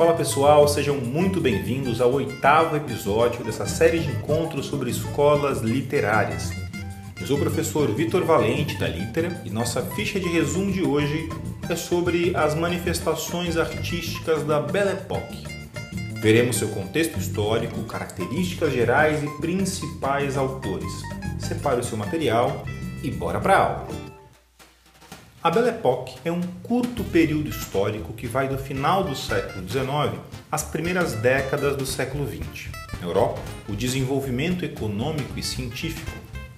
Fala pessoal, sejam muito bem-vindos ao oitavo episódio dessa série de encontros sobre escolas literárias. Eu sou o professor Vitor Valente da Litera e nossa ficha de resumo de hoje é sobre as manifestações artísticas da Belle Époque. Veremos seu contexto histórico, características gerais e principais autores. Separe o seu material e bora para a aula! A Belle Époque é um curto período histórico que vai do final do século XIX às primeiras décadas do século XX. Na Europa, o desenvolvimento econômico e científico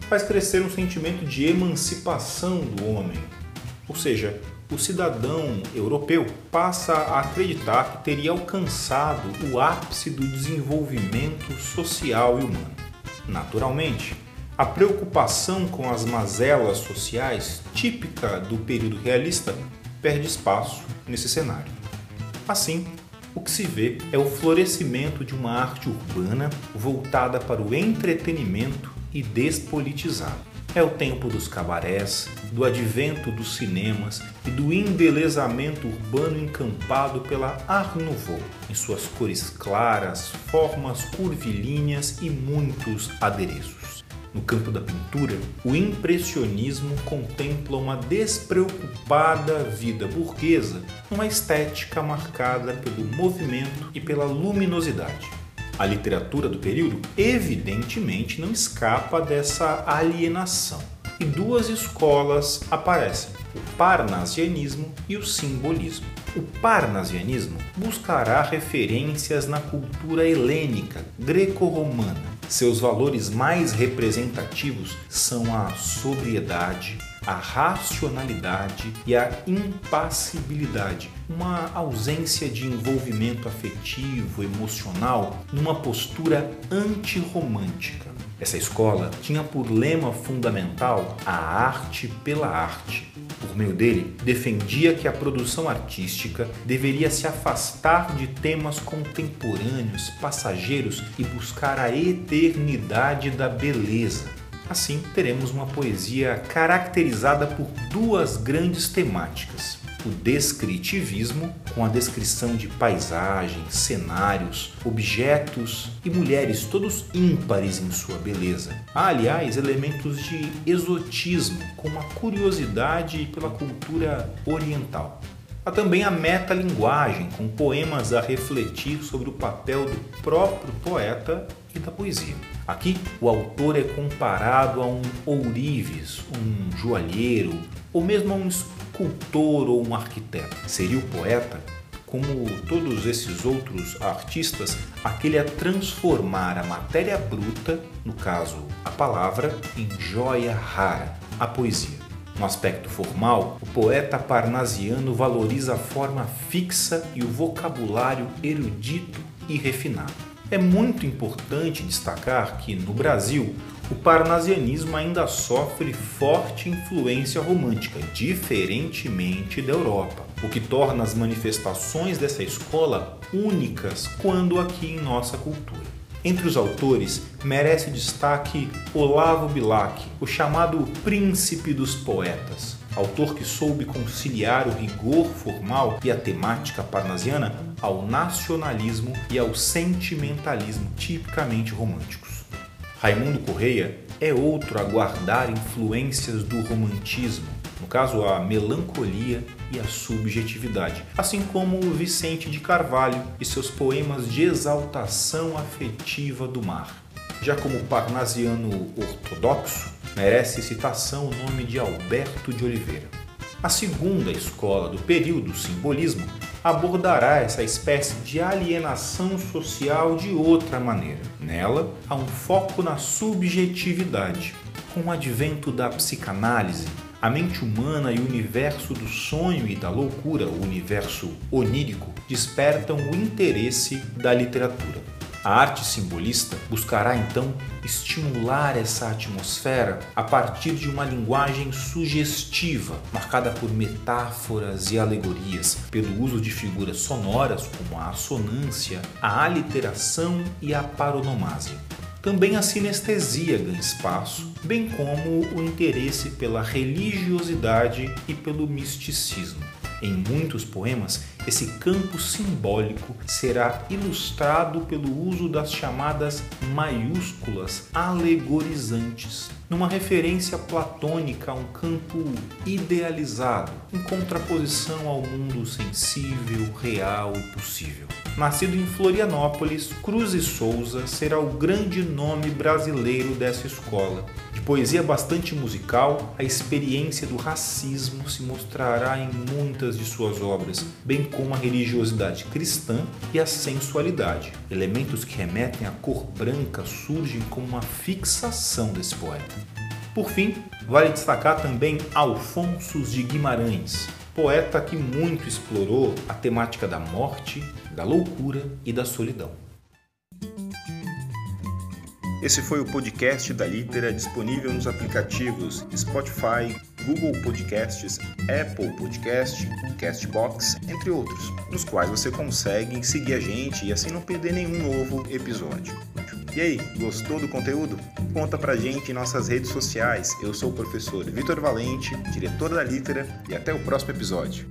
faz crescer um sentimento de emancipação do homem. Ou seja, o cidadão europeu passa a acreditar que teria alcançado o ápice do desenvolvimento social e humano. Naturalmente, a preocupação com as mazelas sociais, típica do período realista, perde espaço nesse cenário. Assim, o que se vê é o florescimento de uma arte urbana voltada para o entretenimento e despolitizado. É o tempo dos cabarés, do advento dos cinemas e do embelezamento urbano encampado pela Art Nouveau, em suas cores claras, formas curvilíneas e muitos adereços. No campo da pintura, o impressionismo contempla uma despreocupada vida burguesa, uma estética marcada pelo movimento e pela luminosidade. A literatura do período, evidentemente, não escapa dessa alienação. E duas escolas aparecem: o parnasianismo e o simbolismo. O parnasianismo buscará referências na cultura helênica, greco-romana. Seus valores mais representativos são a sobriedade, a racionalidade e a impassibilidade, uma ausência de envolvimento afetivo, emocional, numa postura antirromântica. Essa escola tinha por lema fundamental a arte pela arte. Por meio dele, defendia que a produção artística deveria se afastar de temas contemporâneos, passageiros e buscar a eternidade da beleza. Assim, teremos uma poesia caracterizada por duas grandes temáticas: o descritivismo, com a descrição de paisagens, cenários, objetos e mulheres, todos ímpares em sua beleza. Há, aliás, elementos de exotismo, com uma curiosidade pela cultura oriental. Há também a metalinguagem, com poemas a refletir sobre o papel do próprio poeta e da poesia. Aqui, o autor é comparado a um ourives, um joalheiro, ou mesmo a um escultor ou um arquiteto. Seria o poeta, como todos esses outros artistas, aquele a transformar a matéria bruta, no caso a palavra, em joia rara, a poesia. No aspecto formal, o poeta parnasiano valoriza a forma fixa e o vocabulário erudito e refinado. É muito importante destacar que, no Brasil, o parnasianismo ainda sofre forte influência romântica, diferentemente da Europa, o que torna as manifestações dessa escola únicas quando aqui em nossa cultura. Entre os autores, merece destaque Olavo Bilac, o chamado Príncipe dos Poetas, autor que soube conciliar o rigor formal e a temática parnasiana ao nacionalismo e ao sentimentalismo tipicamente românticos. Raimundo Correia é outro a guardar influências do romantismo, no caso a melancolia e a subjetividade, assim como Vicente de Carvalho e seus poemas de exaltação afetiva do mar. Já como parnasiano ortodoxo, merece citação o nome de Alberto de Oliveira. A segunda escola do período, simbolismo, abordará essa espécie de alienação social de outra maneira. Nela, há um foco na subjetividade. Com o advento da psicanálise, a mente humana e o universo do sonho e da loucura, o universo onírico, despertam o interesse da literatura. A arte simbolista buscará então estimular essa atmosfera a partir de uma linguagem sugestiva, marcada por metáforas e alegorias, pelo uso de figuras sonoras como a assonância, a aliteração e a paronomásia. Também a sinestesia ganha espaço, bem como o interesse pela religiosidade e pelo misticismo. Em muitos poemas, Esse campo simbólico será ilustrado pelo uso das chamadas maiúsculas alegorizantes, numa referência platônica a um campo idealizado, em contraposição ao mundo sensível, real e possível. Nascido em Florianópolis, Cruz e Souza será o grande nome brasileiro dessa escola. Poesia bastante musical, a experiência do racismo se mostrará em muitas de suas obras, bem como a religiosidade cristã e a sensualidade. Elementos que remetem à cor branca surgem como uma fixação desse poeta. Por fim, vale destacar também Alfonso de Guimarães, poeta que muito explorou a temática da morte, da loucura e da solidão. Esse foi o podcast da Litera disponível nos aplicativos Spotify, Google Podcasts, Apple Podcast, Castbox, entre outros, nos quais você consegue seguir a gente e assim não perder nenhum novo episódio. E aí, gostou do conteúdo? Conta pra gente em nossas redes sociais. Eu sou o professor Vitor Valente, diretor da Litera, e até o próximo episódio.